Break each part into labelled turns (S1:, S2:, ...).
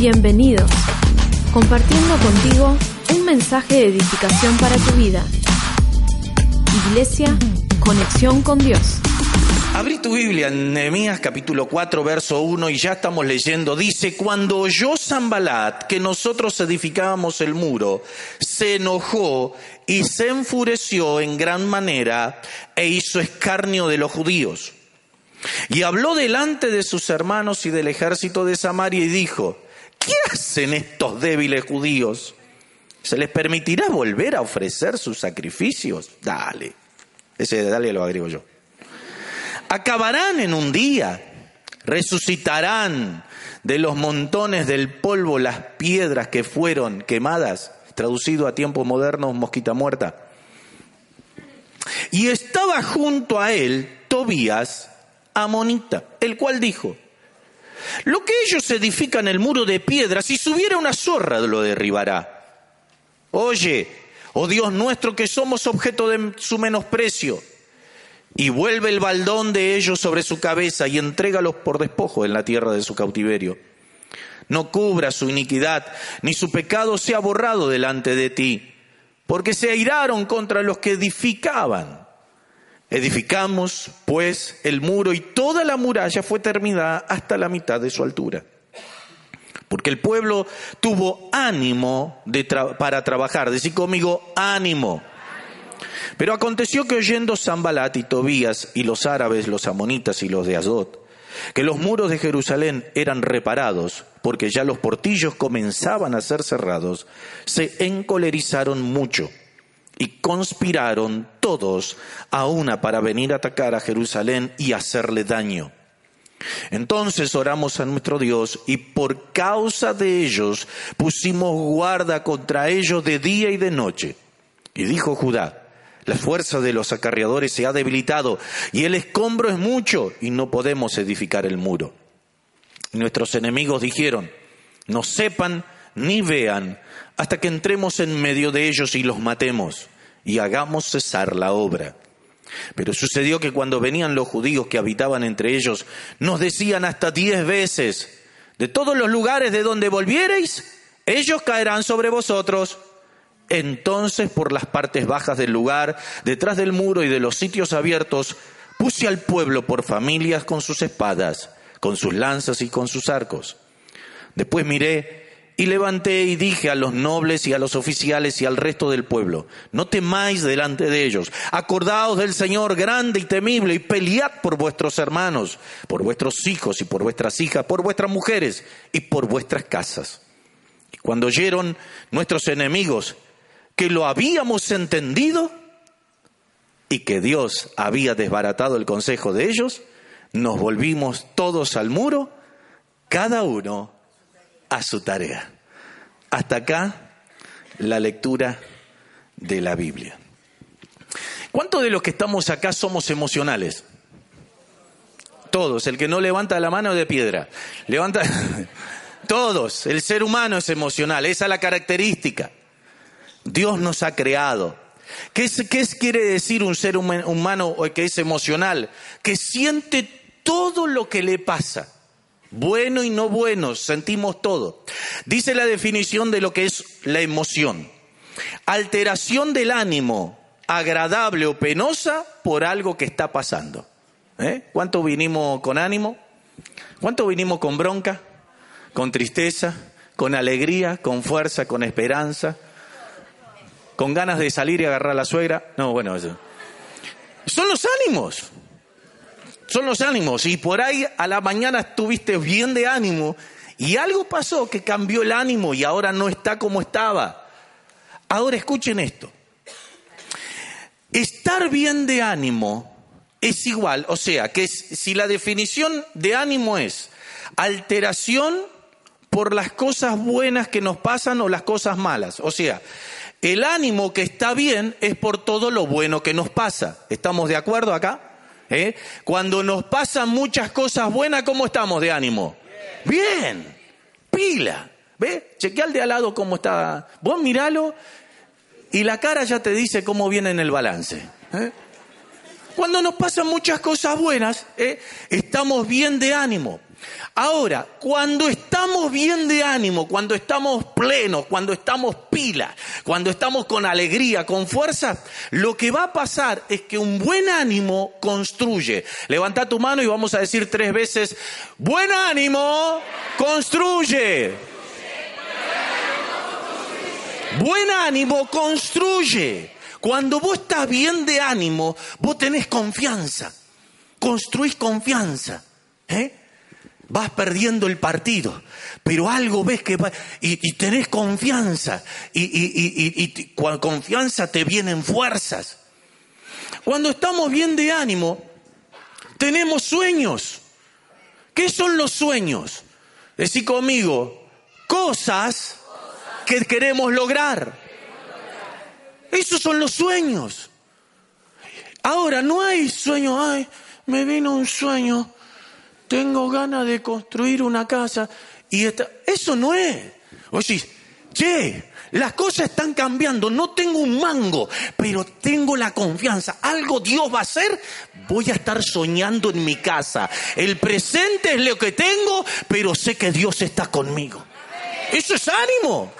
S1: Bienvenidos. Compartiendo contigo un mensaje de edificación para tu vida. Iglesia, conexión con Dios.
S2: Abrí tu Biblia en Nehemías capítulo 4, verso 1 y ya estamos leyendo. Dice, cuando oyó Zambalat que nosotros edificábamos el muro, se enojó y se enfureció en gran manera e hizo escarnio de los judíos. Y habló delante de sus hermanos y del ejército de Samaria y dijo, ¿qué hacen estos débiles judíos? ¿Se les permitirá volver a ofrecer sus sacrificios? Dale. Ese dale lo agrego yo. Acabarán en un día, resucitarán de los montones del polvo las piedras que fueron quemadas, traducido a tiempos modernos, mosquita muerta. Y estaba junto a él Tobías, amonita, el cual dijo, lo que ellos edifican el muro de piedra, si subiera una zorra lo derribará. Oye, oh Dios nuestro, que somos objeto de su menosprecio, y vuelve el baldón de ellos sobre su cabeza y entrégalos por despojo en la tierra de su cautiverio. No cubra su iniquidad, ni su pecado sea borrado delante de ti, porque se airaron contra los que edificaban. Edificamos, pues, el muro y toda la muralla fue terminada hasta la mitad de su altura. Porque el pueblo tuvo ánimo para trabajar. Decí conmigo, ánimo. Pero aconteció que oyendo Zambalat y Tobías y los árabes, los amonitas y los de Azot, que los muros de Jerusalén eran reparados, porque ya los portillos comenzaban a ser cerrados, se encolerizaron mucho y conspiraron todos a una para venir a atacar a Jerusalén y hacerle daño. Entonces oramos a nuestro Dios y por causa de ellos pusimos guarda contra ellos de día y de noche. Y dijo Judá, la fuerza de los acarreadores se ha debilitado y el escombro es mucho y no podemos edificar el muro. Y nuestros enemigos dijeron, no sepan ni vean hasta que entremos en medio de ellos y los matemos y hagamos cesar la obra. Pero sucedió que cuando venían los judíos que habitaban entre ellos, nos decían hasta diez veces, de todos los lugares de donde volviereis, ellos caerán sobre vosotros. Entonces por las partes bajas del lugar, detrás del muro y de los sitios abiertos, puse al pueblo por familias con sus espadas, con sus lanzas y con sus arcos. Después miré y levanté y dije a los nobles y a los oficiales y al resto del pueblo, no temáis delante de ellos, acordaos del Señor grande y temible y pelead por vuestros hermanos, por vuestros hijos y por vuestras hijas, por vuestras mujeres y por vuestras casas. Y cuando oyeron nuestros enemigos que lo habíamos entendido y que Dios había desbaratado el consejo de ellos, nos volvimos todos al muro, cada uno a su tarea. Hasta acá la lectura de la Biblia. ¿Cuántos de los que estamos acá somos emocionales? Todos. El que no levanta la mano es de piedra. Levanta. Todos. El ser humano es emocional. Esa es la característica. Dios nos ha creado. ¿Qué, quiere decir un ser humano que es emocional? Que siente todo lo que le pasa. Bueno y no bueno, sentimos todo. Dice la definición de lo que es la emoción. Alteración del ánimo, agradable o penosa por algo que está pasando. ¿Eh? ¿Cuánto vinimos con ánimo? ¿Cuánto vinimos con bronca? ¿Con tristeza? ¿Con alegría? ¿Con fuerza? ¿Con esperanza? con ganas de salir y agarrar a la suegra. No, bueno, eso. Son los ánimos. Son los ánimos. Y por ahí a la mañana estuviste bien de ánimo y algo pasó que cambió el ánimo y ahora no está como estaba. Ahora escuchen esto. Estar bien de ánimo es igual, o sea, que si la definición de ánimo es alteración por las cosas buenas que nos pasan o las cosas malas, o sea, el ánimo que está bien es por todo lo bueno que nos pasa. ¿Estamos de acuerdo acá? ¿Eh? Cuando nos pasan muchas cosas buenas, ¿cómo estamos de ánimo? Bien, pila. ¿Ve? Chequea al de al lado cómo está. Vos miralo y la cara ya te dice cómo viene en el balance. ¿eh? Cuando nos pasan muchas cosas buenas, ¿eh? estamos bien de ánimo. Ahora, cuando estamos bien de ánimo, cuando estamos plenos, cuando estamos pilas, cuando estamos con alegría, con fuerza, lo que va a pasar es que un buen ánimo construye. Levanta tu mano y vamos a decir tres veces, buen ánimo construye. Buen ánimo construye. Cuando vos estás bien de ánimo, vos tenés confianza. Construís confianza. ¿eh? Vas perdiendo el partido, pero algo ves que va, y, tenés confianza, y, y, con confianza te vienen fuerzas. Cuando estamos bien de ánimo, tenemos sueños. ¿Qué son los sueños? Decí conmigo, cosas que queremos lograr. Esos son los sueños. Ahora, no hay sueño, ay, me vino un sueño tengo ganas de construir una casa y eso no es. Oye, che, las cosas están cambiando, no tengo un mango, pero tengo la confianza, algo Dios va a hacer, voy a estar soñando en mi casa. El presente es lo que tengo, pero sé que Dios está conmigo. Eso es ánimo.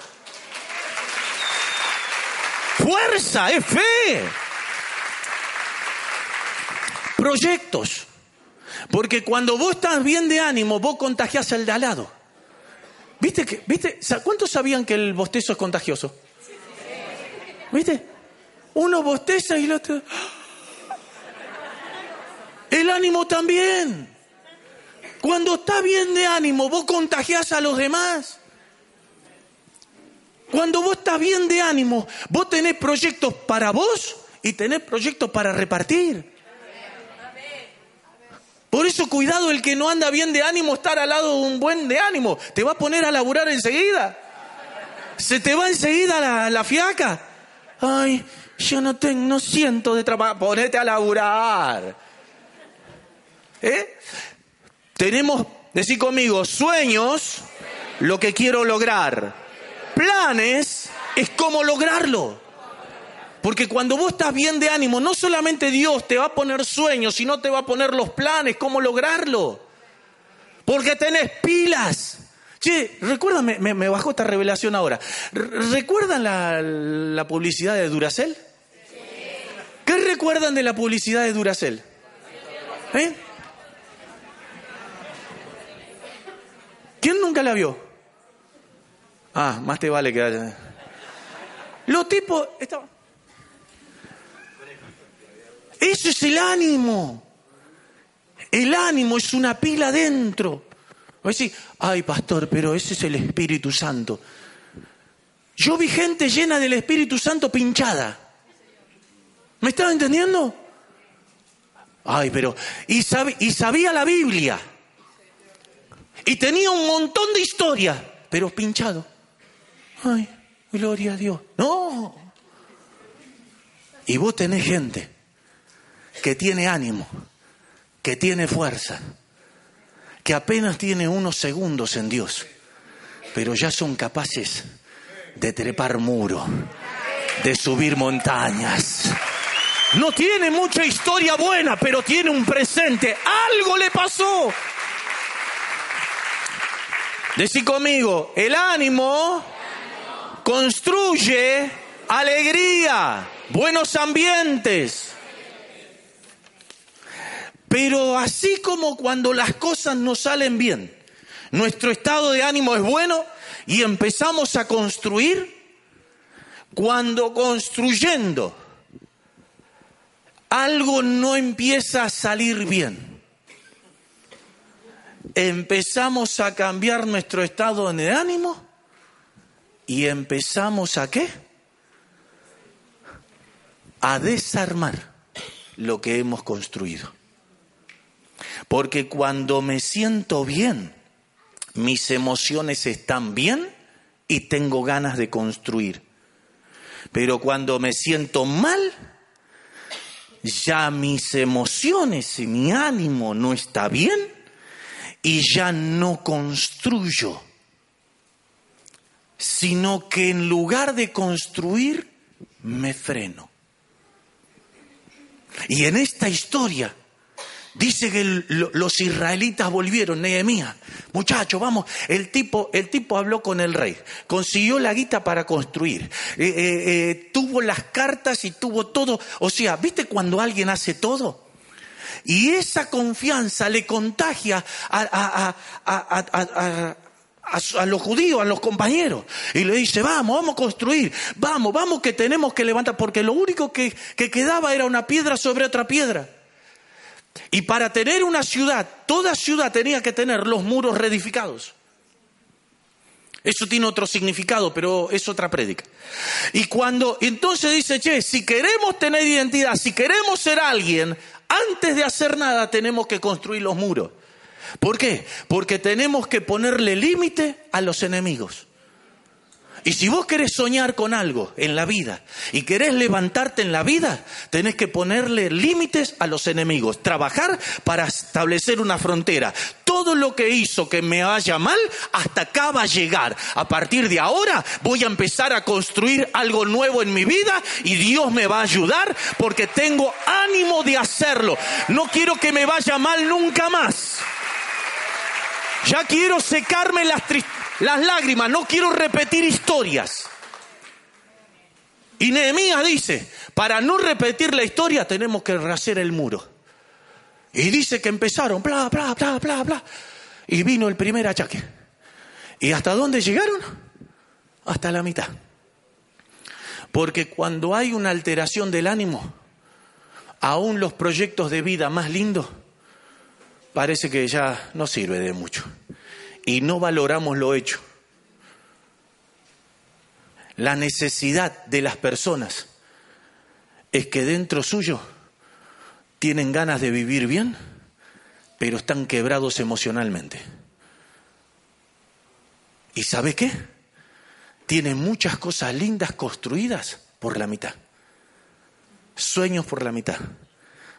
S2: Fuerza, es fe. Proyectos. Porque cuando vos estás bien de ánimo, vos contagiás al de al lado. ¿Viste? Que, ¿Viste? ¿Cuántos sabían que el bostezo es contagioso? ¿Viste? Uno bosteza y el otro... El ánimo también. Cuando estás bien de ánimo, vos contagiás a los demás. Cuando vos estás bien de ánimo, vos tenés proyectos para vos y tenés proyectos para repartir. Por eso cuidado el que no anda bien de ánimo, estar al lado de un buen de ánimo. Te va a poner a laburar enseguida. Se te va enseguida la, la fiaca. Ay, yo no tengo, no siento de trabajar. Ponete a laburar. ¿Eh? Tenemos, decir conmigo, sueños, lo que quiero lograr. Planes es cómo lograrlo. Porque cuando vos estás bien de ánimo, no solamente Dios te va a poner sueños, sino te va a poner los planes, cómo lograrlo. Porque tenés pilas. Che, recuerdan, me, bajó esta revelación ahora. ¿Recuerdan la, publicidad de Duracel? ¿Qué recuerdan de la publicidad de Duracel? ¿Eh? ¿Quién nunca la vio? Ah, más te vale que. Los tipos. Eso es el ánimo. El ánimo es una pila dentro. a decir, ay pastor, pero ese es el Espíritu Santo. Yo vi gente llena del Espíritu Santo pinchada. ¿Me estaba entendiendo? Ay, pero... Y, y sabía la Biblia. Y tenía un montón de historias, pero pinchado. Ay, gloria a Dios. No. Y vos tenés gente que tiene ánimo, que tiene fuerza, que apenas tiene unos segundos en Dios, pero ya son capaces de trepar muro, de subir montañas. No tiene mucha historia buena, pero tiene un presente. Algo le pasó. Decí conmigo, el ánimo construye alegría, buenos ambientes. Pero así como cuando las cosas nos salen bien, nuestro estado de ánimo es bueno y empezamos a construir, cuando construyendo algo no empieza a salir bien, empezamos a cambiar nuestro estado de ánimo y empezamos a qué? A desarmar lo que hemos construido. Porque cuando me siento bien, mis emociones están bien y tengo ganas de construir. Pero cuando me siento mal, ya mis emociones y mi ánimo no está bien y ya no construyo, sino que en lugar de construir, me freno. Y en esta historia Dice que los israelitas volvieron, Nehemías. Muchachos, vamos. El tipo, el tipo habló con el rey, consiguió la guita para construir, eh, eh, eh, tuvo las cartas y tuvo todo. O sea, ¿viste cuando alguien hace todo? Y esa confianza le contagia a, los judíos, a los compañeros. Y le dice, vamos, vamos a construir, vamos, vamos que tenemos que levantar, porque lo único que quedaba era una piedra sobre otra piedra. Y para tener una ciudad, toda ciudad tenía que tener los muros reedificados. Eso tiene otro significado, pero es otra prédica. Y cuando entonces dice, che, si queremos tener identidad, si queremos ser alguien, antes de hacer nada tenemos que construir los muros. ¿Por qué? Porque tenemos que ponerle límite a los enemigos. Y si vos querés soñar con algo en la vida y querés levantarte en la vida, tenés que ponerle límites a los enemigos, trabajar para establecer una frontera. Todo lo que hizo que me vaya mal, hasta acá va a llegar. A partir de ahora voy a empezar a construir algo nuevo en mi vida y Dios me va a ayudar porque tengo ánimo de hacerlo. No quiero que me vaya mal nunca más. Ya quiero secarme las tristezas las lágrimas, no quiero repetir historias. Y Nehemías dice, para no repetir la historia tenemos que rehacer el muro. Y dice que empezaron, bla, bla, bla, bla, bla. Y vino el primer achaque. ¿Y hasta dónde llegaron? Hasta la mitad. Porque cuando hay una alteración del ánimo, aún los proyectos de vida más lindos, parece que ya no sirve de mucho y no valoramos lo hecho. La necesidad de las personas es que dentro suyo tienen ganas de vivir bien, pero están quebrados emocionalmente. ¿Y sabe qué? Tienen muchas cosas lindas construidas por la mitad. Sueños por la mitad.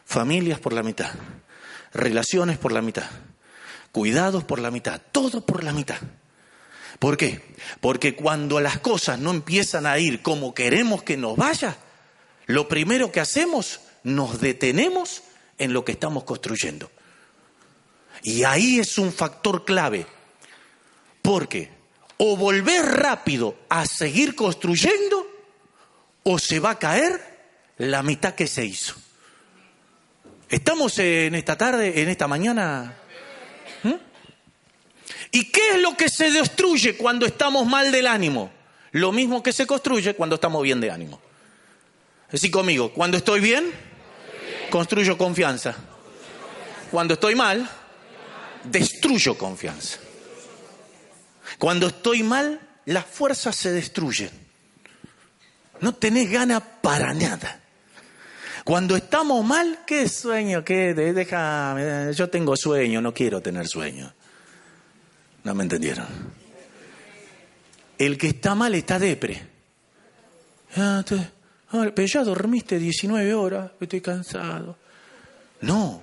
S2: Familias por la mitad. Relaciones por la mitad cuidados por la mitad, todo por la mitad. ¿Por qué? Porque cuando las cosas no empiezan a ir como queremos que nos vaya, lo primero que hacemos, nos detenemos en lo que estamos construyendo. Y ahí es un factor clave, porque o volver rápido a seguir construyendo, o se va a caer la mitad que se hizo. Estamos en esta tarde, en esta mañana, ¿Y qué es lo que se destruye cuando estamos mal del ánimo? Lo mismo que se construye cuando estamos bien de ánimo. Así conmigo, cuando estoy bien, construyo confianza. Cuando estoy mal, destruyo confianza. Cuando estoy mal, las fuerzas se destruyen. No tenés ganas para nada. Cuando estamos mal, ¿qué sueño? ¿Qué? Déjame, yo tengo sueño, no quiero tener sueño. No me entendieron. El que está mal está depre. Ah, ah, pero ya dormiste 19 horas, estoy cansado. No,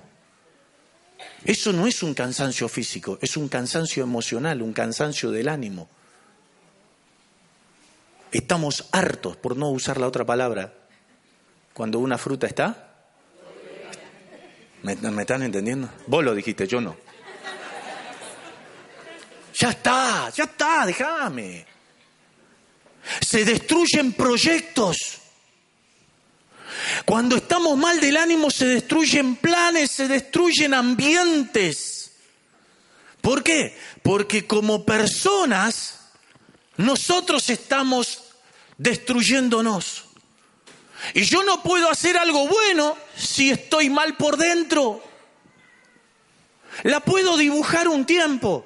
S2: eso no es un cansancio físico, es un cansancio emocional, un cansancio del ánimo. Estamos hartos, por no usar la otra palabra, cuando una fruta está. ¿Me, ¿Me, están entendiendo? Vos lo dijiste, yo no. Ya está, ya está, déjame. Se destruyen proyectos. Cuando estamos mal del ánimo se destruyen planes, se destruyen ambientes. ¿Por qué? Porque como personas nosotros estamos destruyéndonos. Y yo no puedo hacer algo bueno si estoy mal por dentro. La puedo dibujar un tiempo,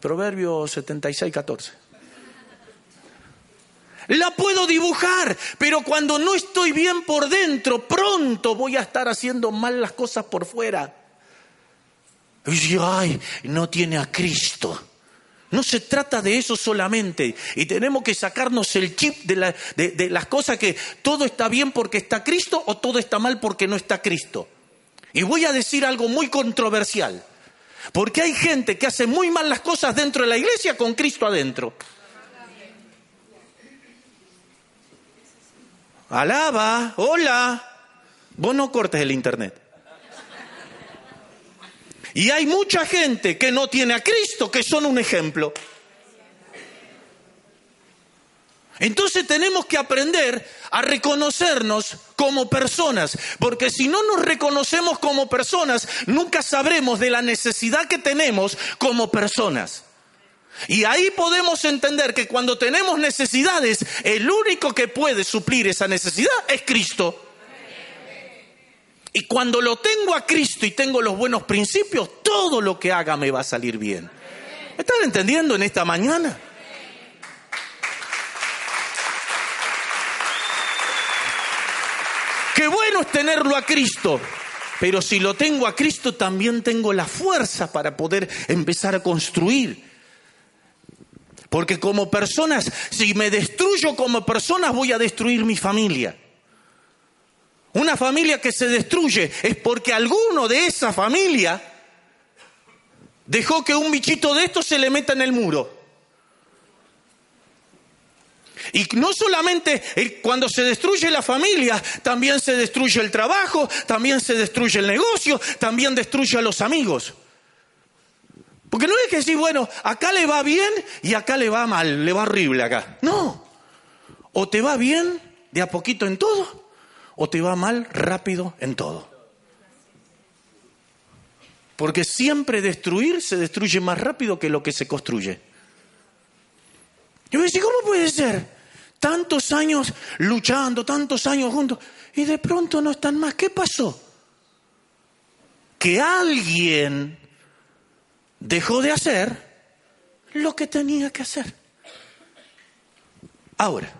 S2: Proverbio 76, 14. La puedo dibujar, pero cuando no estoy bien por dentro, pronto voy a estar haciendo mal las cosas por fuera. Y ay, no tiene a Cristo. No se trata de eso solamente. Y tenemos que sacarnos el chip de, las cosas que todo está bien porque está Cristo o todo está mal porque no está Cristo. Y voy a decir algo muy controversial. Porque hay gente que hace muy mal las cosas dentro de la iglesia con Cristo adentro. Alaba, hola. Vos no cortes el internet. Y hay mucha gente que no tiene a Cristo, que son un ejemplo. Entonces tenemos que aprender a reconocernos como personas, porque si no nos reconocemos como personas, nunca sabremos de la necesidad que tenemos como personas. Y ahí podemos entender que cuando tenemos necesidades, el único que puede suplir esa necesidad es Cristo. Y cuando lo tengo a Cristo y tengo los buenos principios, todo lo que haga me va a salir bien. ¿Me están entendiendo en esta mañana? Qué bueno es tenerlo a Cristo, pero si lo tengo a Cristo también tengo la fuerza para poder empezar a construir. Porque como personas, si me destruyo como personas, voy a destruir mi familia. Una familia que se destruye es porque alguno de esa familia dejó que un bichito de estos se le meta en el muro. Y no solamente cuando se destruye la familia, también se destruye el trabajo, también se destruye el negocio, también destruye a los amigos. Porque no es que decir, bueno, acá le va bien y acá le va mal, le va horrible acá. No. O te va bien de a poquito en todo, o te va mal rápido en todo. Porque siempre destruir se destruye más rápido que lo que se construye. Yo me decía, ¿cómo puede ser? Tantos años luchando, tantos años juntos, y de pronto no están más. ¿Qué pasó? Que alguien dejó de hacer lo que tenía que hacer. Ahora,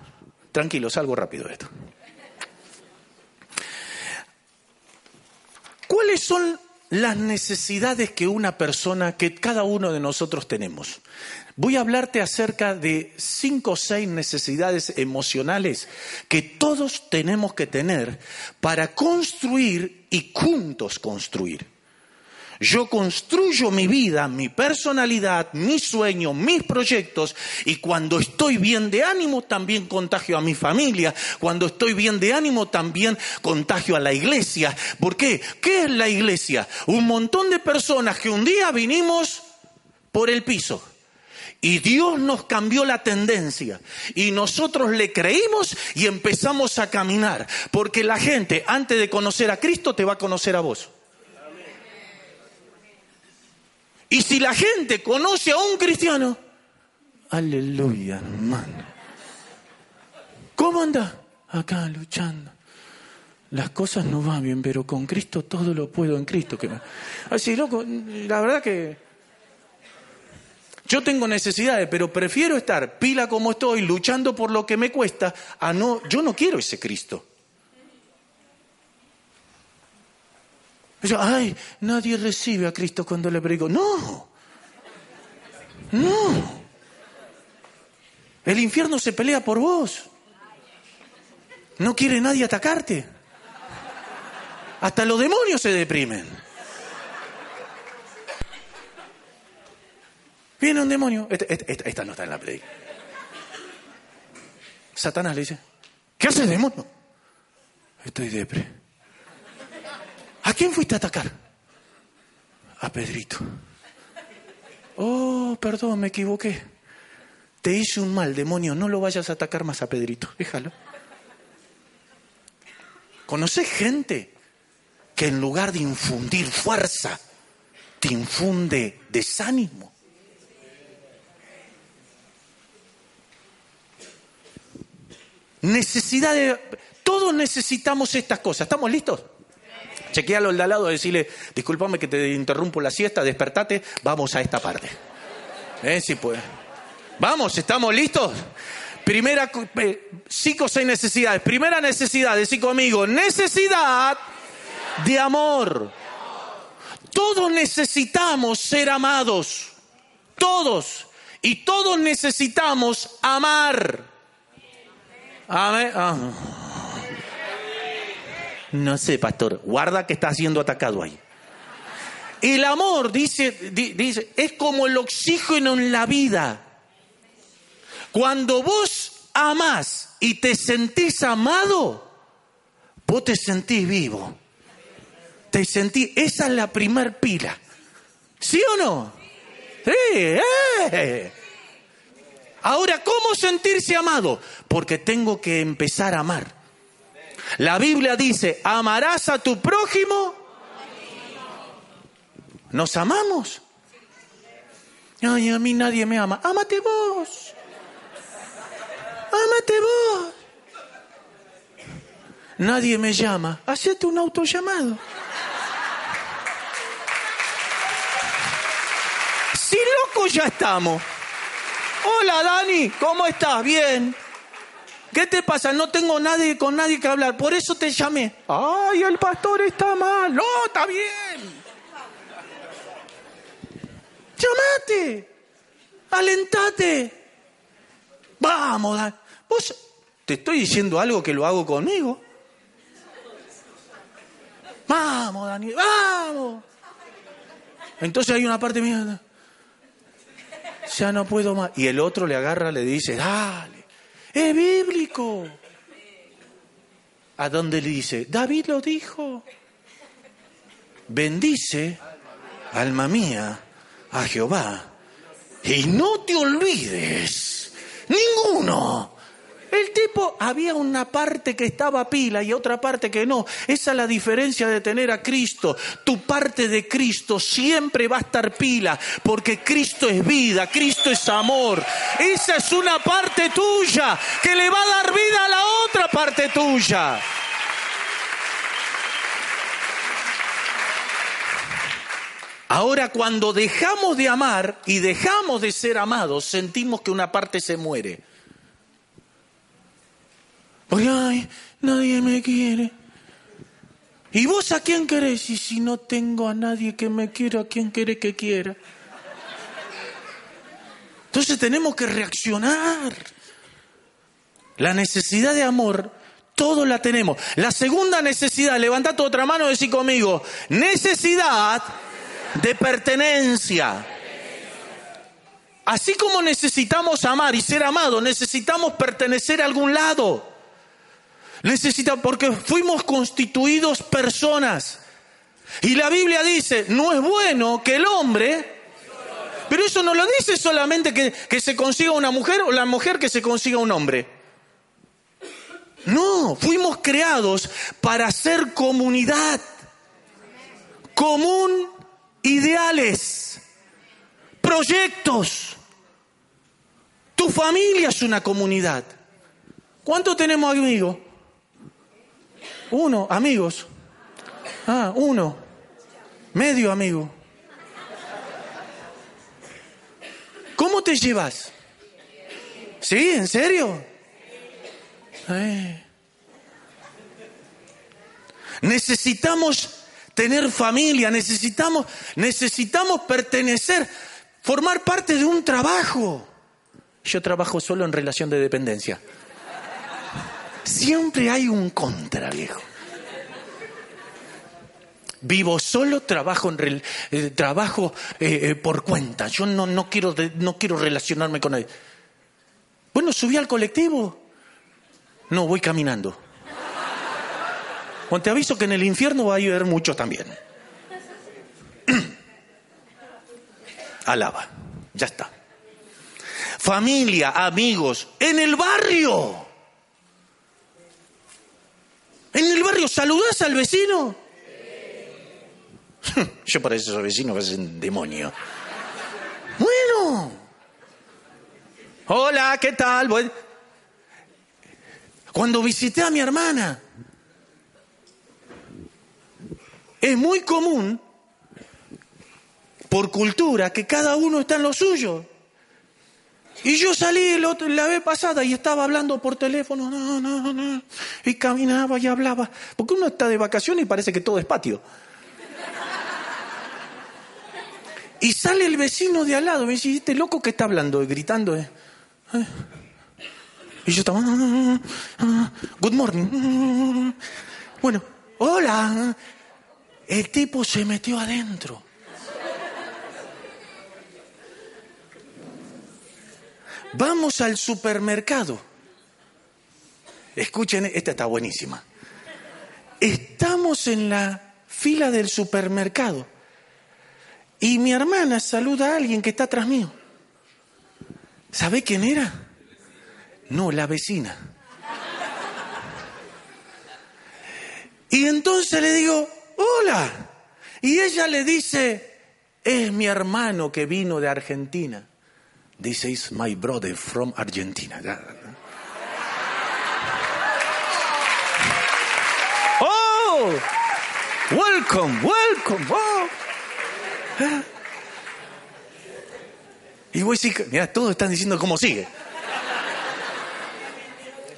S2: tranquilo, salgo rápido de esto. ¿Cuáles son las necesidades que una persona, que cada uno de nosotros tenemos? Voy a hablarte acerca de cinco o seis necesidades emocionales que todos tenemos que tener para construir y juntos construir. Yo construyo mi vida, mi personalidad, mis sueños, mis proyectos y cuando estoy bien de ánimo también contagio a mi familia. Cuando estoy bien de ánimo también contagio a la iglesia. ¿Por qué? ¿Qué es la iglesia? Un montón de personas que un día vinimos por el piso. Y Dios nos cambió la tendencia. Y nosotros le creímos y empezamos a caminar. Porque la gente, antes de conocer a Cristo, te va a conocer a vos. Y si la gente conoce a un cristiano, aleluya, hermano. ¿Cómo anda? Acá luchando. Las cosas no van bien, pero con Cristo todo lo puedo en Cristo. Así, loco, la verdad que yo tengo necesidades, pero prefiero estar pila como estoy, luchando por lo que me cuesta, a no, yo no quiero ese Cristo. Ay, nadie recibe a Cristo cuando le predico. No, no. El infierno se pelea por vos. No quiere nadie atacarte. Hasta los demonios se deprimen. Viene un demonio. Esta, no está en la predica. Satanás le dice, ¿qué haces demonio? Estoy depre. ¿A quién fuiste a atacar? A Pedrito. Oh, perdón, me equivoqué. Te hice un mal, demonio. No lo vayas a atacar más a Pedrito. Déjalo. ¿Conoces gente que en lugar de infundir fuerza, te infunde desánimo? Necesidad de... Todos necesitamos estas cosas. ¿Estamos listos? Chequealo al de al lado, decirle, discúlpame que te interrumpo la siesta, despertate, vamos a esta parte. ¿Eh? Sí, pues. Vamos, ¿estamos listos? Primera, eh, cinco seis necesidades. Primera necesidad, decí conmigo, necesidad de amor. Todos necesitamos ser amados. Todos. Y todos necesitamos amar. Amén. Ah. No sé, pastor, guarda que está siendo atacado ahí. El amor, dice, dice, es como el oxígeno en la vida. Cuando vos amás y te sentís amado, vos te sentís vivo. Te sentís, esa es la primer pila. ¿Sí o no? Sí, eh. Ahora, ¿cómo sentirse amado? Porque tengo que empezar a amar. La Biblia dice, amarás a tu prójimo. ¿Nos amamos? Ay, a mí nadie me ama. Ámate vos. Ámate vos. Nadie me llama. Hacete un autollamado. Si loco ya estamos. Hola Dani, ¿cómo estás? Bien. ¿Qué te pasa? No tengo nadie con nadie que hablar, por eso te llamé. Ay, el pastor está mal. No, está bien. Llamate. Alentate. Vamos. Vos te estoy diciendo algo que lo hago conmigo. Vamos, Dani, vamos. Entonces hay una parte mía ya no puedo más. Y el otro le agarra, le dice, dale, es bíblico. ¿A dónde le dice? David lo dijo. Bendice, alma mía, a Jehová. Y no te olvides, ninguno el tipo, había una parte que estaba pila y otra parte que no. Esa es la diferencia de tener a Cristo. Tu parte de Cristo siempre va a estar pila, porque Cristo es vida, Cristo es amor. Esa es una parte tuya que le va a dar vida a la otra parte tuya. Ahora cuando dejamos de amar y dejamos de ser amados, sentimos que una parte se muere ay, nadie me quiere. ¿Y vos a quién querés? Y si no tengo a nadie que me quiera, ¿a quién querés que quiera? Entonces tenemos que reaccionar. La necesidad de amor, todos la tenemos. La segunda necesidad, levanta tu otra mano y decí conmigo, necesidad de pertenencia. Así como necesitamos amar y ser amados, necesitamos pertenecer a algún lado. Necesita, porque fuimos constituidos personas. Y la Biblia dice, no es bueno que el hombre, pero eso no lo dice solamente que, que se consiga una mujer o la mujer que se consiga un hombre. No, fuimos creados para ser comunidad, común, ideales, proyectos. Tu familia es una comunidad. ¿Cuánto tenemos amigos? Uno, amigos. Ah, uno. Medio amigo. ¿Cómo te llevas? ¿Sí? ¿En serio? Necesitamos tener familia, necesitamos, necesitamos pertenecer, formar parte de un trabajo. Yo trabajo solo en relación de dependencia. Siempre hay un contra, viejo. Vivo solo, trabajo, en eh, eh, eh, por cuenta. Yo no, quiero, no quiero relacionarme con nadie. Bueno, subí al colectivo. No, voy caminando. Cuando te aviso que en el infierno va a haber mucho también. Alaba, ya está. Familia, amigos, en el barrio. En el barrio saludas al vecino. Yo para esos vecinos que es un demonio. Bueno. Hola, ¿qué tal? Cuando visité a mi hermana, es muy común, por cultura, que cada uno está en lo suyo. Y yo salí la vez pasada y estaba hablando por teléfono, no, no, no, y caminaba y hablaba, porque uno está de vacaciones y parece que todo es patio. Y sale el vecino de al lado, me dice, este loco que está hablando, gritando. Eh? ¿Eh? Y yo estaba, good morning. Bueno, hola. El tipo se metió adentro. Vamos al supermercado. Escuchen, esta está buenísima. Estamos en la fila del supermercado Y mi hermana saluda a alguien que está atrás mío. ¿Sabe quién era? No, la vecina. Y entonces le digo, hola. Y ella le dice, es mi hermano que vino de Argentina. This is my brother from Argentina. Oh, welcome, welcome. Oh. Y voy a mira, todos están diciendo cómo sigue.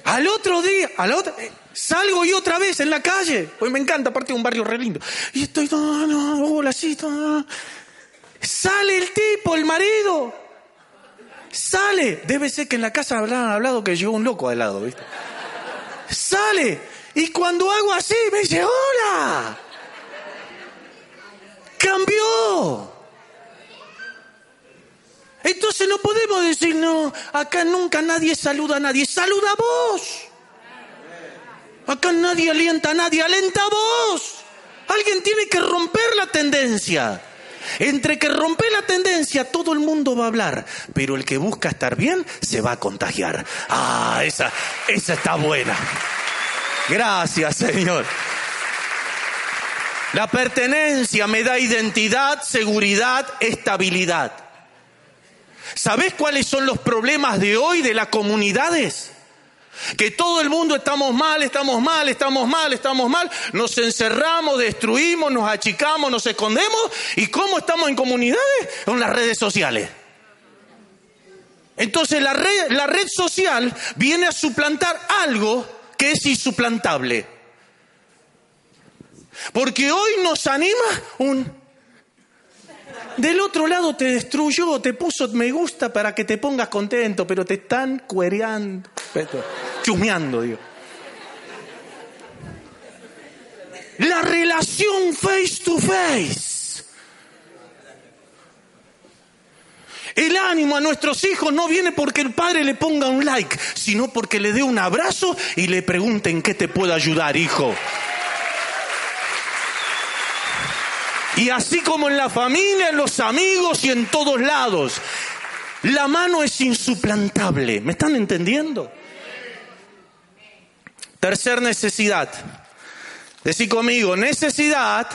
S2: Al otro día, al otro, eh, salgo yo otra vez en la calle, pues me encanta, aparte de un barrio re lindo. Y estoy, no, no, hola, Sale el tipo, el marido. Sale. Debe ser que en la casa hablaban hablado que llegó un loco al lado, ¿viste? Sale. Y cuando hago así, me dice, hola. Cambió. Entonces no podemos decir, no, acá nunca nadie saluda a nadie. Saluda a vos. Acá nadie alienta a nadie, alienta a vos. Alguien tiene que romper la tendencia. Entre que rompe la tendencia, todo el mundo va a hablar, pero el que busca estar bien se va a contagiar. Ah, esa, esa está buena. Gracias, Señor. La pertenencia me da identidad, seguridad, estabilidad. ¿Sabes cuáles son los problemas de hoy de las comunidades? Que todo el mundo estamos mal, estamos mal, estamos mal, estamos mal. Nos encerramos, destruimos, nos achicamos, nos escondemos. ¿Y cómo estamos en comunidades? Con las redes sociales. Entonces la red, la red social viene a suplantar algo que es insuplantable. Porque hoy nos anima un del otro lado te destruyó, te puso me gusta para que te pongas contento, pero te están cuereando, chusmeando, digo. La relación face to face. El ánimo a nuestros hijos no viene porque el padre le ponga un like, sino porque le dé un abrazo y le pregunte en qué te puedo ayudar, hijo. Y así como en la familia, en los amigos y en todos lados. La mano es insuplantable. ¿Me están entendiendo? Tercer necesidad. Decí conmigo, necesidad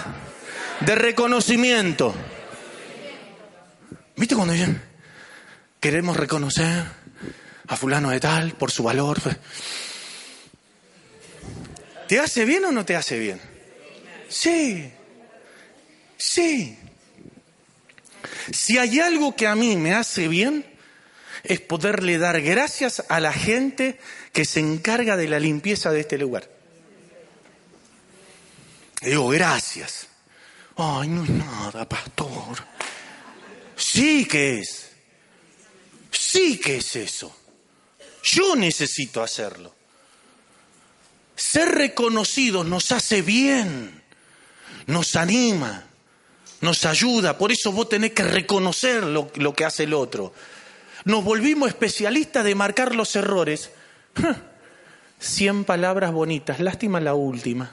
S2: de reconocimiento. ¿Viste cuando queremos reconocer a fulano de tal por su valor? ¿Te hace bien o no te hace bien? Sí. Sí. Si hay algo que a mí me hace bien, es poderle dar gracias a la gente que se encarga de la limpieza de este lugar. digo, gracias. Ay, no es nada, pastor. Sí que es. Sí que es eso. Yo necesito hacerlo. Ser reconocidos nos hace bien, nos anima nos ayuda, por eso vos tenés que reconocer lo, que hace el otro. Nos volvimos especialistas de marcar los errores. Cien palabras bonitas, lástima la última.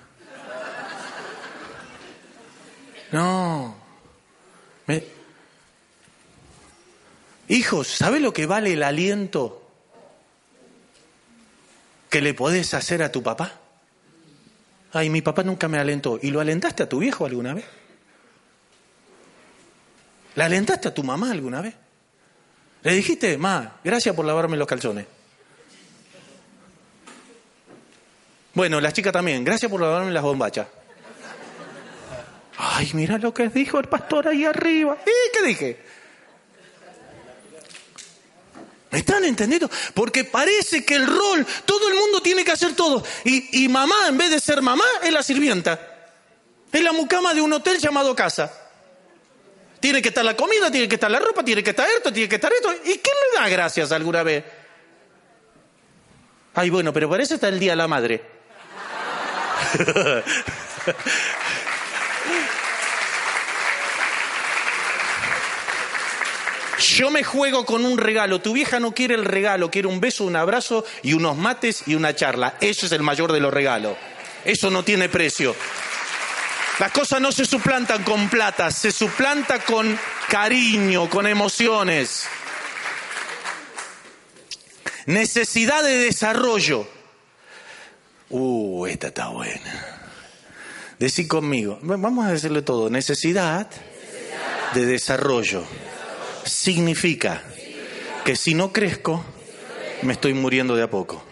S2: No. Hijos, ¿sabe lo que vale el aliento que le podés hacer a tu papá? Ay, mi papá nunca me alentó. ¿Y lo alentaste a tu viejo alguna vez? ¿La alentaste a tu mamá alguna vez? Le dijiste, ma, gracias por lavarme los calzones. Bueno, la chica también, gracias por lavarme las bombachas. Ay, mira lo que dijo el pastor ahí arriba. ¿Y qué dije? ¿Me están entendiendo? Porque parece que el rol, todo el mundo tiene que hacer todo. Y, y mamá, en vez de ser mamá, es la sirvienta. Es la mucama de un hotel llamado casa. Tiene que estar la comida, tiene que estar la ropa, tiene que estar esto, tiene que estar esto. ¿Y quién le da gracias alguna vez? Ay, bueno, pero por eso está el Día de la Madre. Yo me juego con un regalo. Tu vieja no quiere el regalo, quiere un beso, un abrazo y unos mates y una charla. Eso es el mayor de los regalos. Eso no tiene precio. Las cosas no se suplantan con plata, se suplanta con cariño, con emociones. Necesidad de desarrollo. Uh, esta está buena. Decí conmigo, vamos a decirle todo. Necesidad de desarrollo significa que si no crezco, me estoy muriendo de a poco.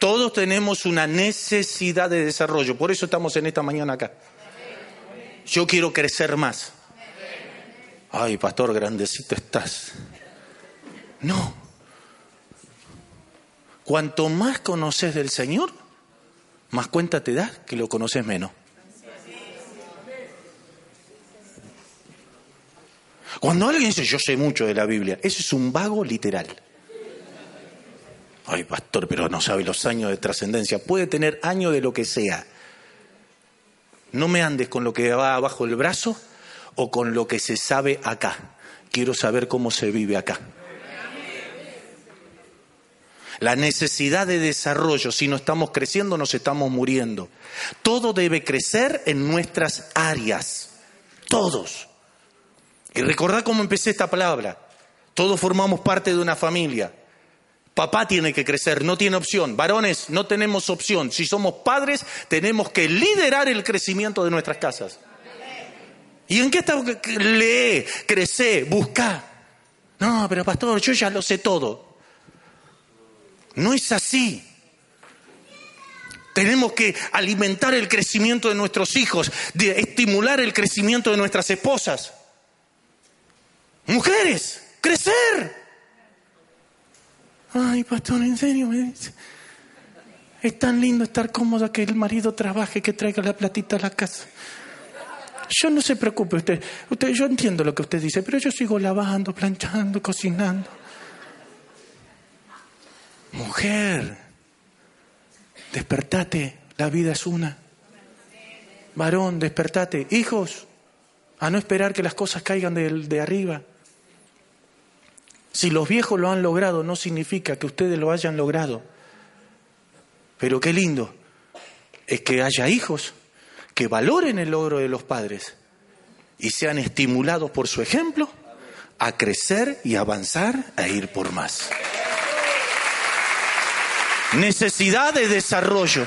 S2: Todos tenemos una necesidad de desarrollo, por eso estamos en esta mañana acá. Yo quiero crecer más. Ay, pastor, grandecito estás. No. Cuanto más conoces del Señor, más cuenta te das que lo conoces menos. Cuando alguien dice, yo sé mucho de la Biblia, eso es un vago literal. Ay, pastor, pero no sabe los años de trascendencia. Puede tener años de lo que sea. No me andes con lo que va abajo del brazo o con lo que se sabe acá. Quiero saber cómo se vive acá. La necesidad de desarrollo, si no estamos creciendo, nos estamos muriendo. Todo debe crecer en nuestras áreas. Todos. Y recordad cómo empecé esta palabra. Todos formamos parte de una familia. Papá tiene que crecer, no tiene opción. Varones, no tenemos opción. Si somos padres, tenemos que liderar el crecimiento de nuestras casas. ¿Y en qué está? Lee, crece, busca. No, pero pastor, yo ya lo sé todo. No es así. Tenemos que alimentar el crecimiento de nuestros hijos, de estimular el crecimiento de nuestras esposas. Mujeres, crecer. Ay, pastor, en serio me dice. Es tan lindo estar cómoda que el marido trabaje, que traiga la platita a la casa. Yo no se preocupe usted. usted. Yo entiendo lo que usted dice, pero yo sigo lavando, planchando, cocinando. Mujer, despertate, la vida es una. Varón, despertate. Hijos, a no esperar que las cosas caigan de, de arriba. Si los viejos lo han logrado, no significa que ustedes lo hayan logrado. Pero qué lindo es que haya hijos que valoren el logro de los padres y sean estimulados por su ejemplo a crecer y avanzar a ir por más. Necesidad de desarrollo,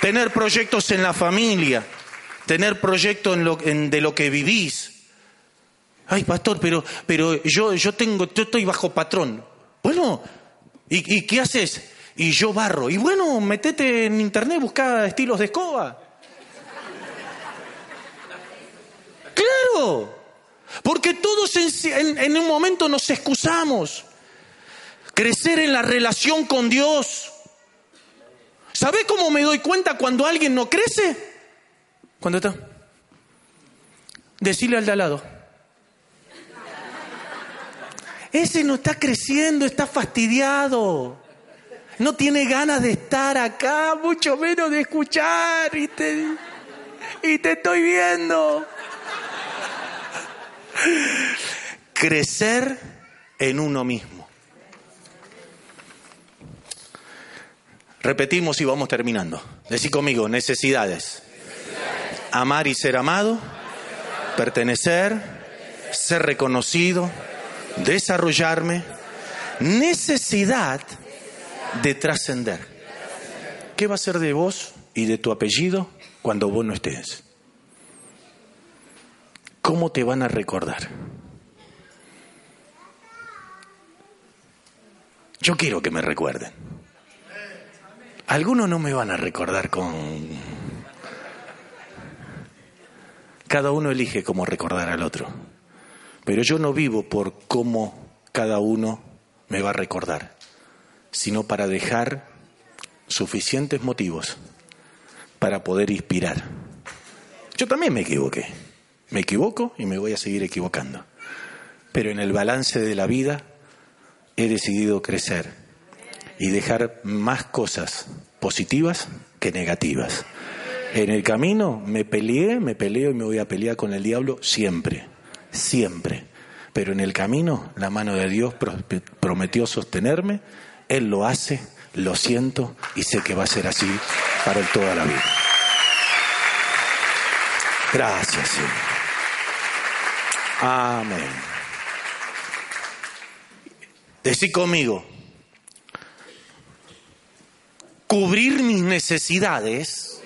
S2: tener proyectos en la familia, tener proyectos de lo que vivís, Ay, pastor, pero, pero yo, yo tengo, yo estoy bajo patrón. Bueno, ¿y, qué haces? Y yo barro. Y bueno, metete en internet, busca estilos de escoba. Claro, porque todos en, en un momento nos excusamos. Crecer en la relación con Dios. ¿Sabe cómo me doy cuenta cuando alguien no crece? Cuando está. Decirle al de al lado ese no está creciendo, está fastidiado. No tiene ganas de estar acá, mucho menos de escuchar. Y te, y te estoy viendo. Crecer en uno mismo. Repetimos y vamos terminando. Decí conmigo, necesidades. Amar y ser amado. Pertenecer. Ser reconocido desarrollarme, necesidad de trascender. ¿Qué va a ser de vos y de tu apellido cuando vos no estés? ¿Cómo te van a recordar? Yo quiero que me recuerden. Algunos no me van a recordar con... Cada uno elige cómo recordar al otro. Pero yo no vivo por cómo cada uno me va a recordar, sino para dejar suficientes motivos para poder inspirar. Yo también me equivoqué. Me equivoco y me voy a seguir equivocando. Pero en el balance de la vida he decidido crecer y dejar más cosas positivas que negativas. En el camino me peleé, me peleo y me voy a pelear con el diablo siempre siempre. Pero en el camino la mano de Dios prometió sostenerme, Él lo hace, lo siento y sé que va a ser así para toda la vida. Gracias, Señor. Amén. Decí conmigo, cubrir mis necesidades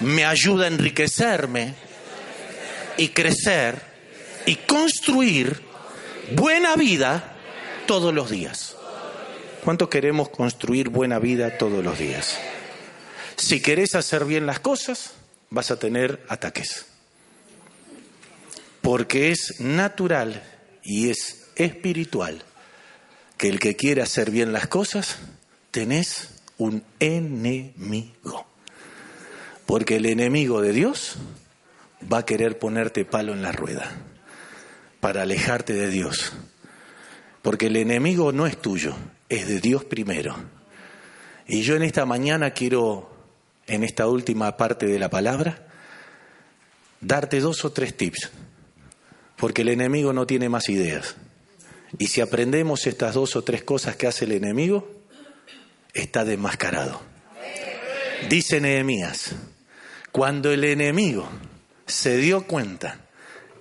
S2: me ayuda a enriquecerme y crecer y construir buena vida todos los días. ¿Cuánto queremos construir buena vida todos los días? Si querés hacer bien las cosas, vas a tener ataques. Porque es natural y es espiritual que el que quiere hacer bien las cosas, tenés un enemigo. Porque el enemigo de Dios va a querer ponerte palo en la rueda para alejarte de Dios. Porque el enemigo no es tuyo, es de Dios primero. Y yo en esta mañana quiero, en esta última parte de la palabra, darte dos o tres tips. Porque el enemigo no tiene más ideas. Y si aprendemos estas dos o tres cosas que hace el enemigo, está desmascarado. Dice Nehemías, cuando el enemigo se dio cuenta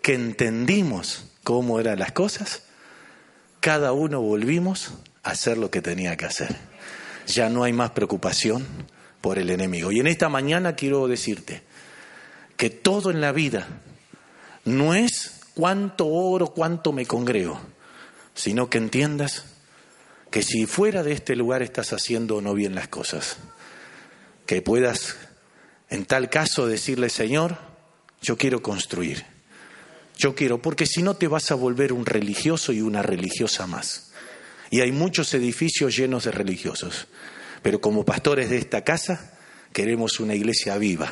S2: que entendimos cómo eran las cosas, cada uno volvimos a hacer lo que tenía que hacer. Ya no hay más preocupación por el enemigo. Y en esta mañana quiero decirte que todo en la vida no es cuánto oro, cuánto me congrego, sino que entiendas que si fuera de este lugar estás haciendo o no bien las cosas, que puedas en tal caso decirle, Señor, yo quiero construir, yo quiero, porque si no te vas a volver un religioso y una religiosa más. Y hay muchos edificios llenos de religiosos, pero como pastores de esta casa, Queremos una iglesia viva,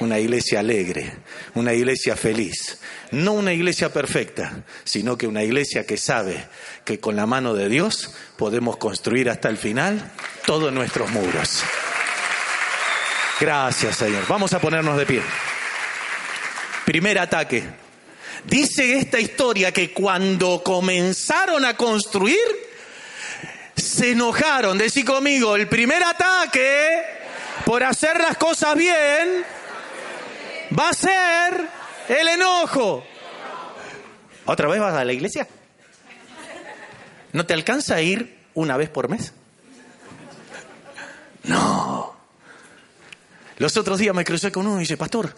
S2: una iglesia alegre, una iglesia feliz. No una iglesia perfecta, sino que una iglesia que sabe que con la mano de Dios podemos construir hasta el final todos nuestros muros. Gracias, Señor. Vamos a ponernos de pie. Primer ataque. Dice esta historia que cuando comenzaron a construir, se enojaron. Decí conmigo, el primer ataque por hacer las cosas bien, va a ser el enojo. ¿Otra vez vas a la iglesia? ¿No te alcanza a ir una vez por mes? No. Los otros días me crucé con uno y dice, pastor,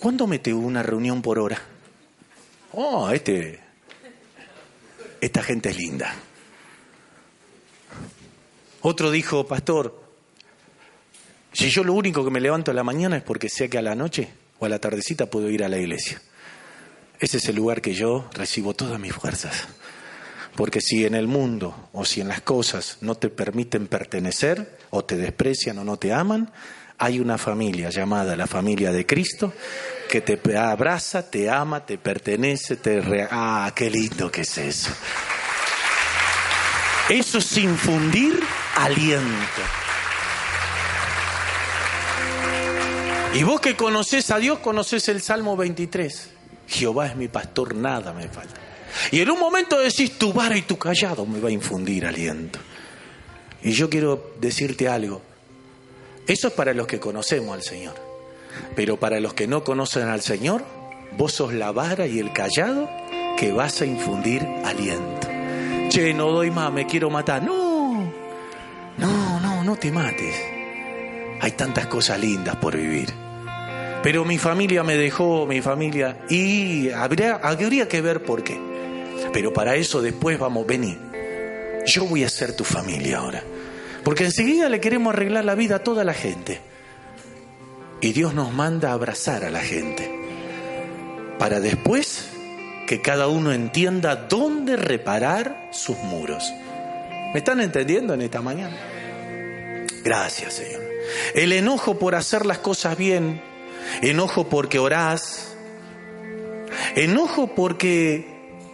S2: ¿cuándo mete una reunión por hora? Oh, este, esta gente es linda. Otro dijo, pastor, si yo lo único que me levanto a la mañana es porque sé que a la noche o a la tardecita puedo ir a la iglesia. Ese es el lugar que yo recibo todas mis fuerzas. Porque si en el mundo o si en las cosas no te permiten pertenecer o te desprecian o no te aman, hay una familia llamada la familia de Cristo que te abraza, te ama, te pertenece, te... Re... Ah, qué lindo que es eso. Eso es infundir aliento. Y vos que conoces a Dios, conoces el Salmo 23. Jehová es mi pastor, nada me falta. Y en un momento decís, tu vara y tu callado me va a infundir aliento. Y yo quiero decirte algo. Eso es para los que conocemos al Señor. Pero para los que no conocen al Señor, vos sos la vara y el callado que vas a infundir aliento. Che, no doy más, me quiero matar. No, no, no, no te mates. Hay tantas cosas lindas por vivir. Pero mi familia me dejó, mi familia, y habría, habría que ver por qué. Pero para eso después vamos, vení. Yo voy a ser tu familia ahora. Porque enseguida le queremos arreglar la vida a toda la gente. Y Dios nos manda a abrazar a la gente. Para después que cada uno entienda dónde reparar sus muros. ¿Me están entendiendo en esta mañana? Gracias, Señor. El enojo por hacer las cosas bien, enojo porque orás, enojo porque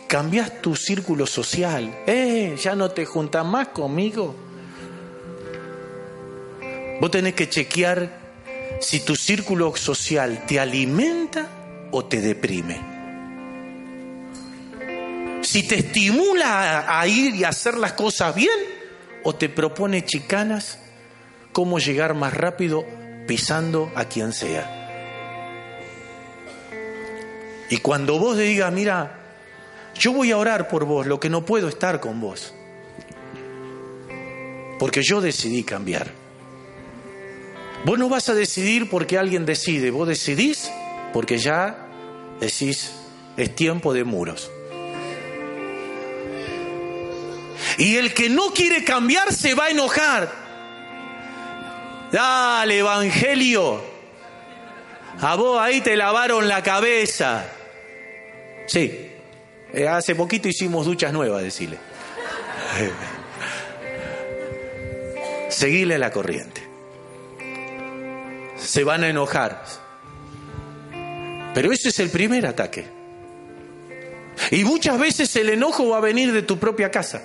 S2: cambias tu círculo social. Eh, ya no te juntas más conmigo. Vos tenés que chequear si tu círculo social te alimenta o te deprime. Si te estimula a ir y hacer las cosas bien o te propone chicanas, cómo llegar más rápido pisando a quien sea. Y cuando vos digas, mira, yo voy a orar por vos, lo que no puedo estar con vos, porque yo decidí cambiar. Vos no vas a decidir porque alguien decide, vos decidís porque ya decís, es tiempo de muros. Y el que no quiere cambiar se va a enojar. Dale, Evangelio. A vos ahí te lavaron la cabeza. Sí, eh, hace poquito hicimos duchas nuevas, decirle. Seguile la corriente. Se van a enojar. Pero ese es el primer ataque. Y muchas veces el enojo va a venir de tu propia casa.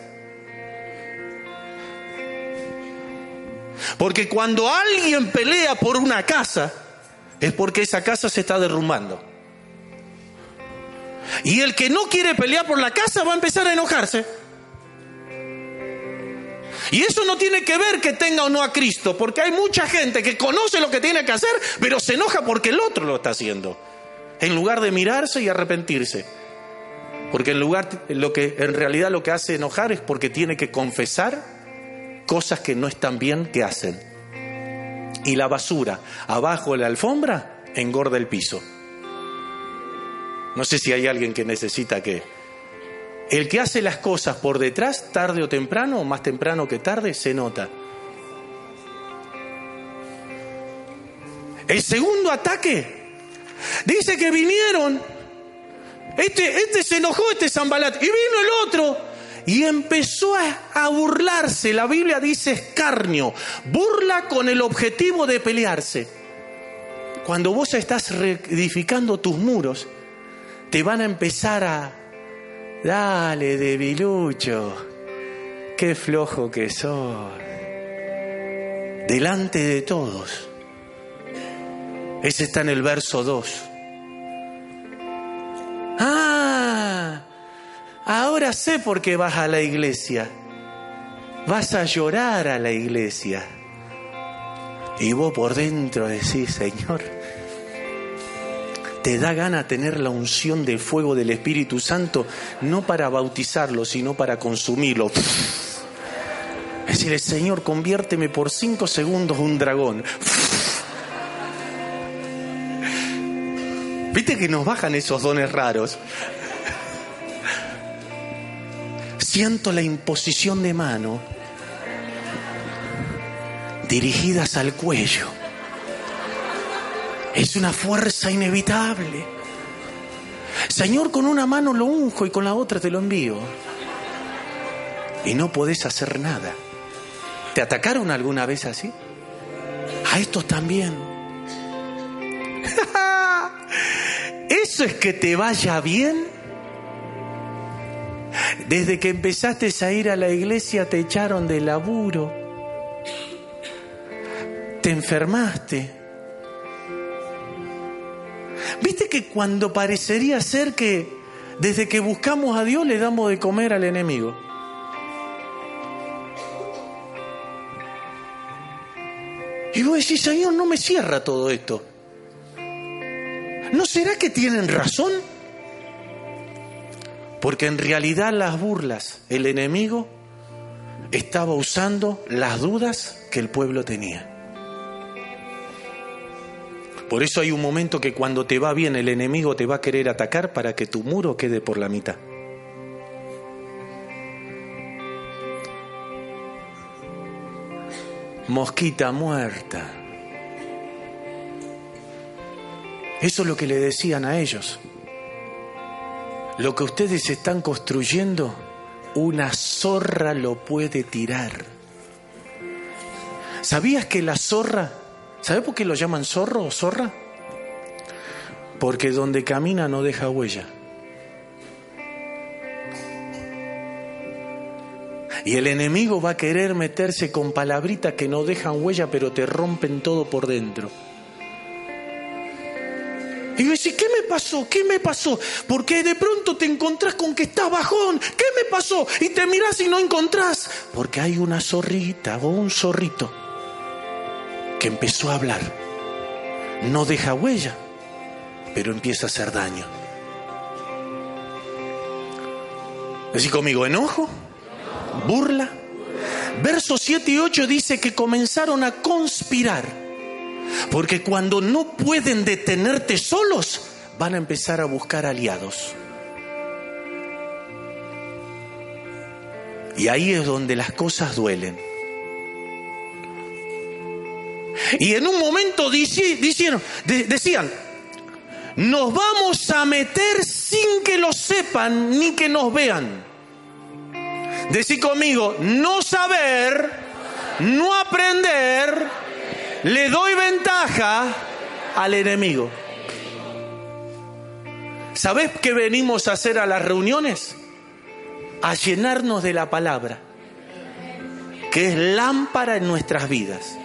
S2: Porque cuando alguien pelea por una casa, es porque esa casa se está derrumbando. Y el que no quiere pelear por la casa va a empezar a enojarse. Y eso no tiene que ver que tenga o no a Cristo, porque hay mucha gente que conoce lo que tiene que hacer, pero se enoja porque el otro lo está haciendo, en lugar de mirarse y arrepentirse. Porque en lugar lo que en realidad lo que hace enojar es porque tiene que confesar cosas que no están bien que hacen. Y la basura abajo de la alfombra engorda el piso. No sé si hay alguien que necesita que... El que hace las cosas por detrás, tarde o temprano, más temprano que tarde, se nota. El segundo ataque dice que vinieron. Este, este se enojó, este Zambalat, y vino el otro y empezó a, burlarse. La Biblia dice escarnio, burla con el objetivo de pelearse. Cuando vos estás reedificando tus muros, te van a empezar a, dale, debilucho, qué flojo que sos, delante de todos. Ese está en el verso 2. Ah, ahora sé por qué vas a la iglesia. Vas a llorar a la iglesia. Y vos por dentro decís, Señor, te da gana tener la unción del fuego del Espíritu Santo, no para bautizarlo, sino para consumirlo. Es decir, Señor, conviérteme por cinco segundos un dragón. ¿Viste que nos bajan esos dones raros? Siento la imposición de mano dirigidas al cuello es una fuerza inevitable. Señor, con una mano lo unjo y con la otra te lo envío. Y no podés hacer nada. ¿Te atacaron alguna vez así? A estos también. ¿Eso es que te vaya bien? Desde que empezaste a ir a la iglesia te echaron de laburo. Te enfermaste ¿Viste que cuando parecería ser que desde que buscamos a Dios le damos de comer al enemigo? Y vos decís, Señor, no me cierra todo esto. ¿No será que tienen razón? Porque en realidad las burlas, el enemigo estaba usando las dudas que el pueblo tenía. Por eso hay un momento que cuando te va bien el enemigo te va a querer atacar para que tu muro quede por la mitad. Mosquita muerta. Eso es lo que le decían a ellos. Lo que ustedes están construyendo, una zorra lo puede tirar. ¿Sabías que la zorra ¿Sabe por qué lo llaman zorro o zorra? Porque donde camina no deja huella. Y el enemigo va a querer meterse con palabritas que no dejan huella, pero te rompen todo por dentro. Y yo decía, ¿qué me pasó? ¿Qué me pasó? Porque de pronto te encontrás con que estás bajón. ¿Qué me pasó? Y te mirás y no encontrás. Porque hay una zorrita o un zorrito que empezó a hablar. No deja huella, pero empieza a hacer daño. Decí conmigo, enojo, burla. Versos 7 y 8 dice que comenzaron a conspirar porque cuando no pueden detenerte solos, van a empezar a buscar aliados. Y ahí es donde las cosas duelen. Y en un momento decían, nos vamos a meter sin que lo sepan ni que nos vean. Decí conmigo, no saber, no aprender, le doy ventaja al enemigo. ¿Sabes qué venimos a hacer a las reuniones? A llenarnos de la palabra, que es lámpara en nuestras vidas.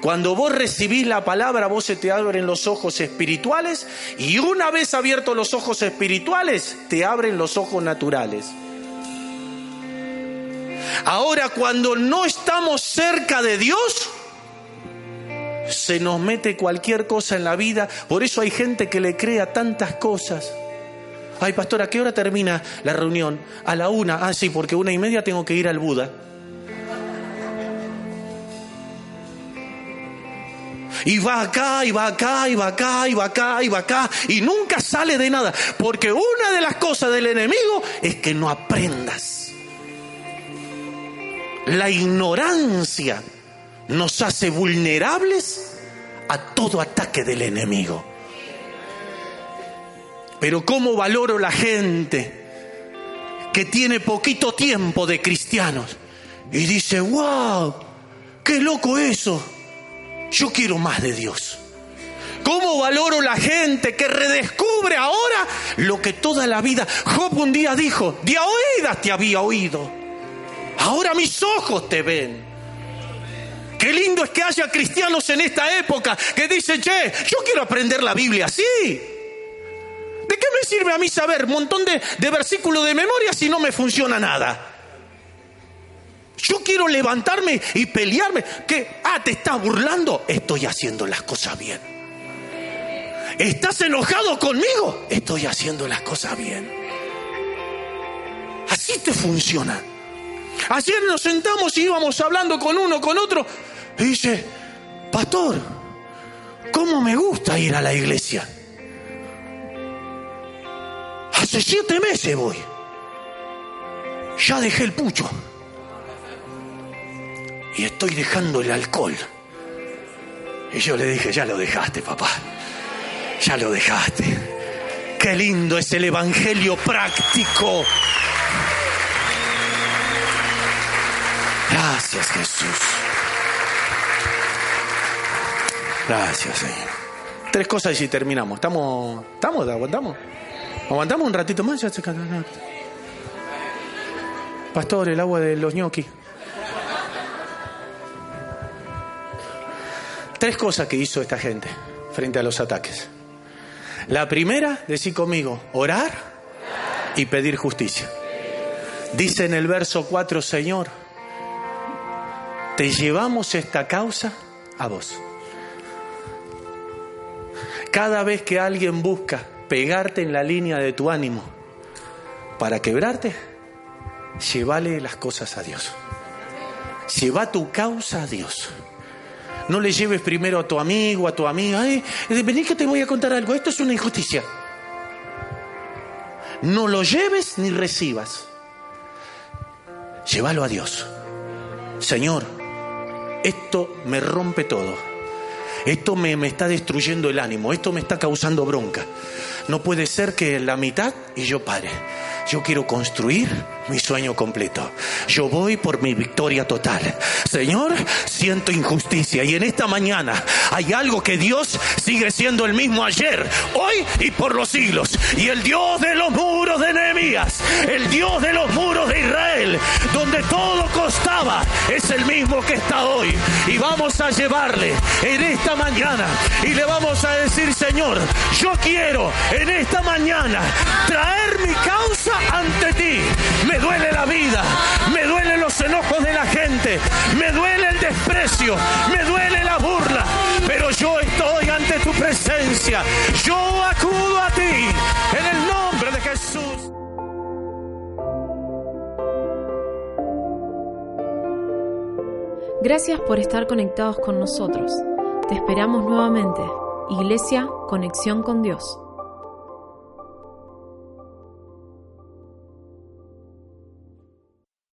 S2: Cuando vos recibís la palabra, vos se te abren los ojos espirituales y una vez abiertos los ojos espirituales, te abren los ojos naturales. Ahora, cuando no estamos cerca de Dios, se nos mete cualquier cosa en la vida. Por eso hay gente que le crea tantas cosas. Ay, pastor, ¿a qué hora termina la reunión? A la una. Ah, sí, porque una y media tengo que ir al Buda. Y va acá, y va acá, y va acá, y va acá, y va acá, y nunca sale de nada. Porque una de las cosas del enemigo es que no aprendas. La ignorancia nos hace vulnerables a todo ataque del enemigo. Pero ¿cómo valoro la gente que tiene poquito tiempo de cristianos y dice, wow, qué loco eso, yo quiero más de Dios? ¿Cómo valoro la gente que redescubre ahora lo que toda la vida Job un día dijo, de oídas te había oído, ahora mis ojos te ven? Qué lindo es que haya cristianos en esta época que dicen, che, yo quiero aprender la Biblia así. ¿De qué me sirve a mí saber un montón de, de versículos de memoria si no me funciona nada? Yo quiero levantarme y pelearme. ¿Qué? Ah, te estás burlando. Estoy haciendo las cosas bien. ¿Estás enojado conmigo? Estoy haciendo las cosas bien. Así te funciona. Ayer nos sentamos y íbamos hablando con uno, con otro, y dice, pastor, ¿cómo me gusta ir a la iglesia? Hace siete meses voy. Ya dejé el pucho. Y estoy dejando el alcohol. Y yo le dije, ya lo dejaste, papá. Ya lo dejaste. Qué lindo es el Evangelio práctico. Gracias Jesús. Gracias Señor. Tres cosas y terminamos. ¿Estamos? ¿Estamos? ¿Aguantamos? ¿Aguantamos un ratito más? Pastor, el agua de los ñoquis. Tres cosas que hizo esta gente frente a los ataques. La primera, decir conmigo, orar y pedir justicia. Dice en el verso 4, Señor, te llevamos esta causa a vos. Cada vez que alguien busca pegarte en la línea de tu ánimo para quebrarte, llévale las cosas a Dios. Lleva tu causa a Dios. No le lleves primero a tu amigo, a tu amiga. Vení que te voy a contar algo. Esto es una injusticia. No lo lleves ni recibas. Llévalo a Dios. Señor, esto me rompe todo. Esto me, me, está destruyendo el ánimo, esto me está causando bronca. No puede ser que la mitad y yo pare. Yo quiero construir mi sueño completo. Yo voy por mi victoria total. Señor, siento injusticia y en esta mañana hay algo que Dios sigue siendo el mismo ayer, hoy y por los siglos. Y el Dios de los muros de Nehemías, el Dios de los muros de Israel, donde todo costaba, es el mismo que está hoy. Y vamos a llevarle en esta mañana y le vamos a decir, Señor, yo quiero en esta mañana traer mi causa ante ti. Me duele la vida, me duelen los enojos de la gente, me duele el desprecio, me duele la burla, pero yo estoy ante tu presencia. Yo acudo a ti en el nombre de Jesús.
S1: Gracias por estar conectados con nosotros. Te esperamos nuevamente. Iglesia, conexión con Dios.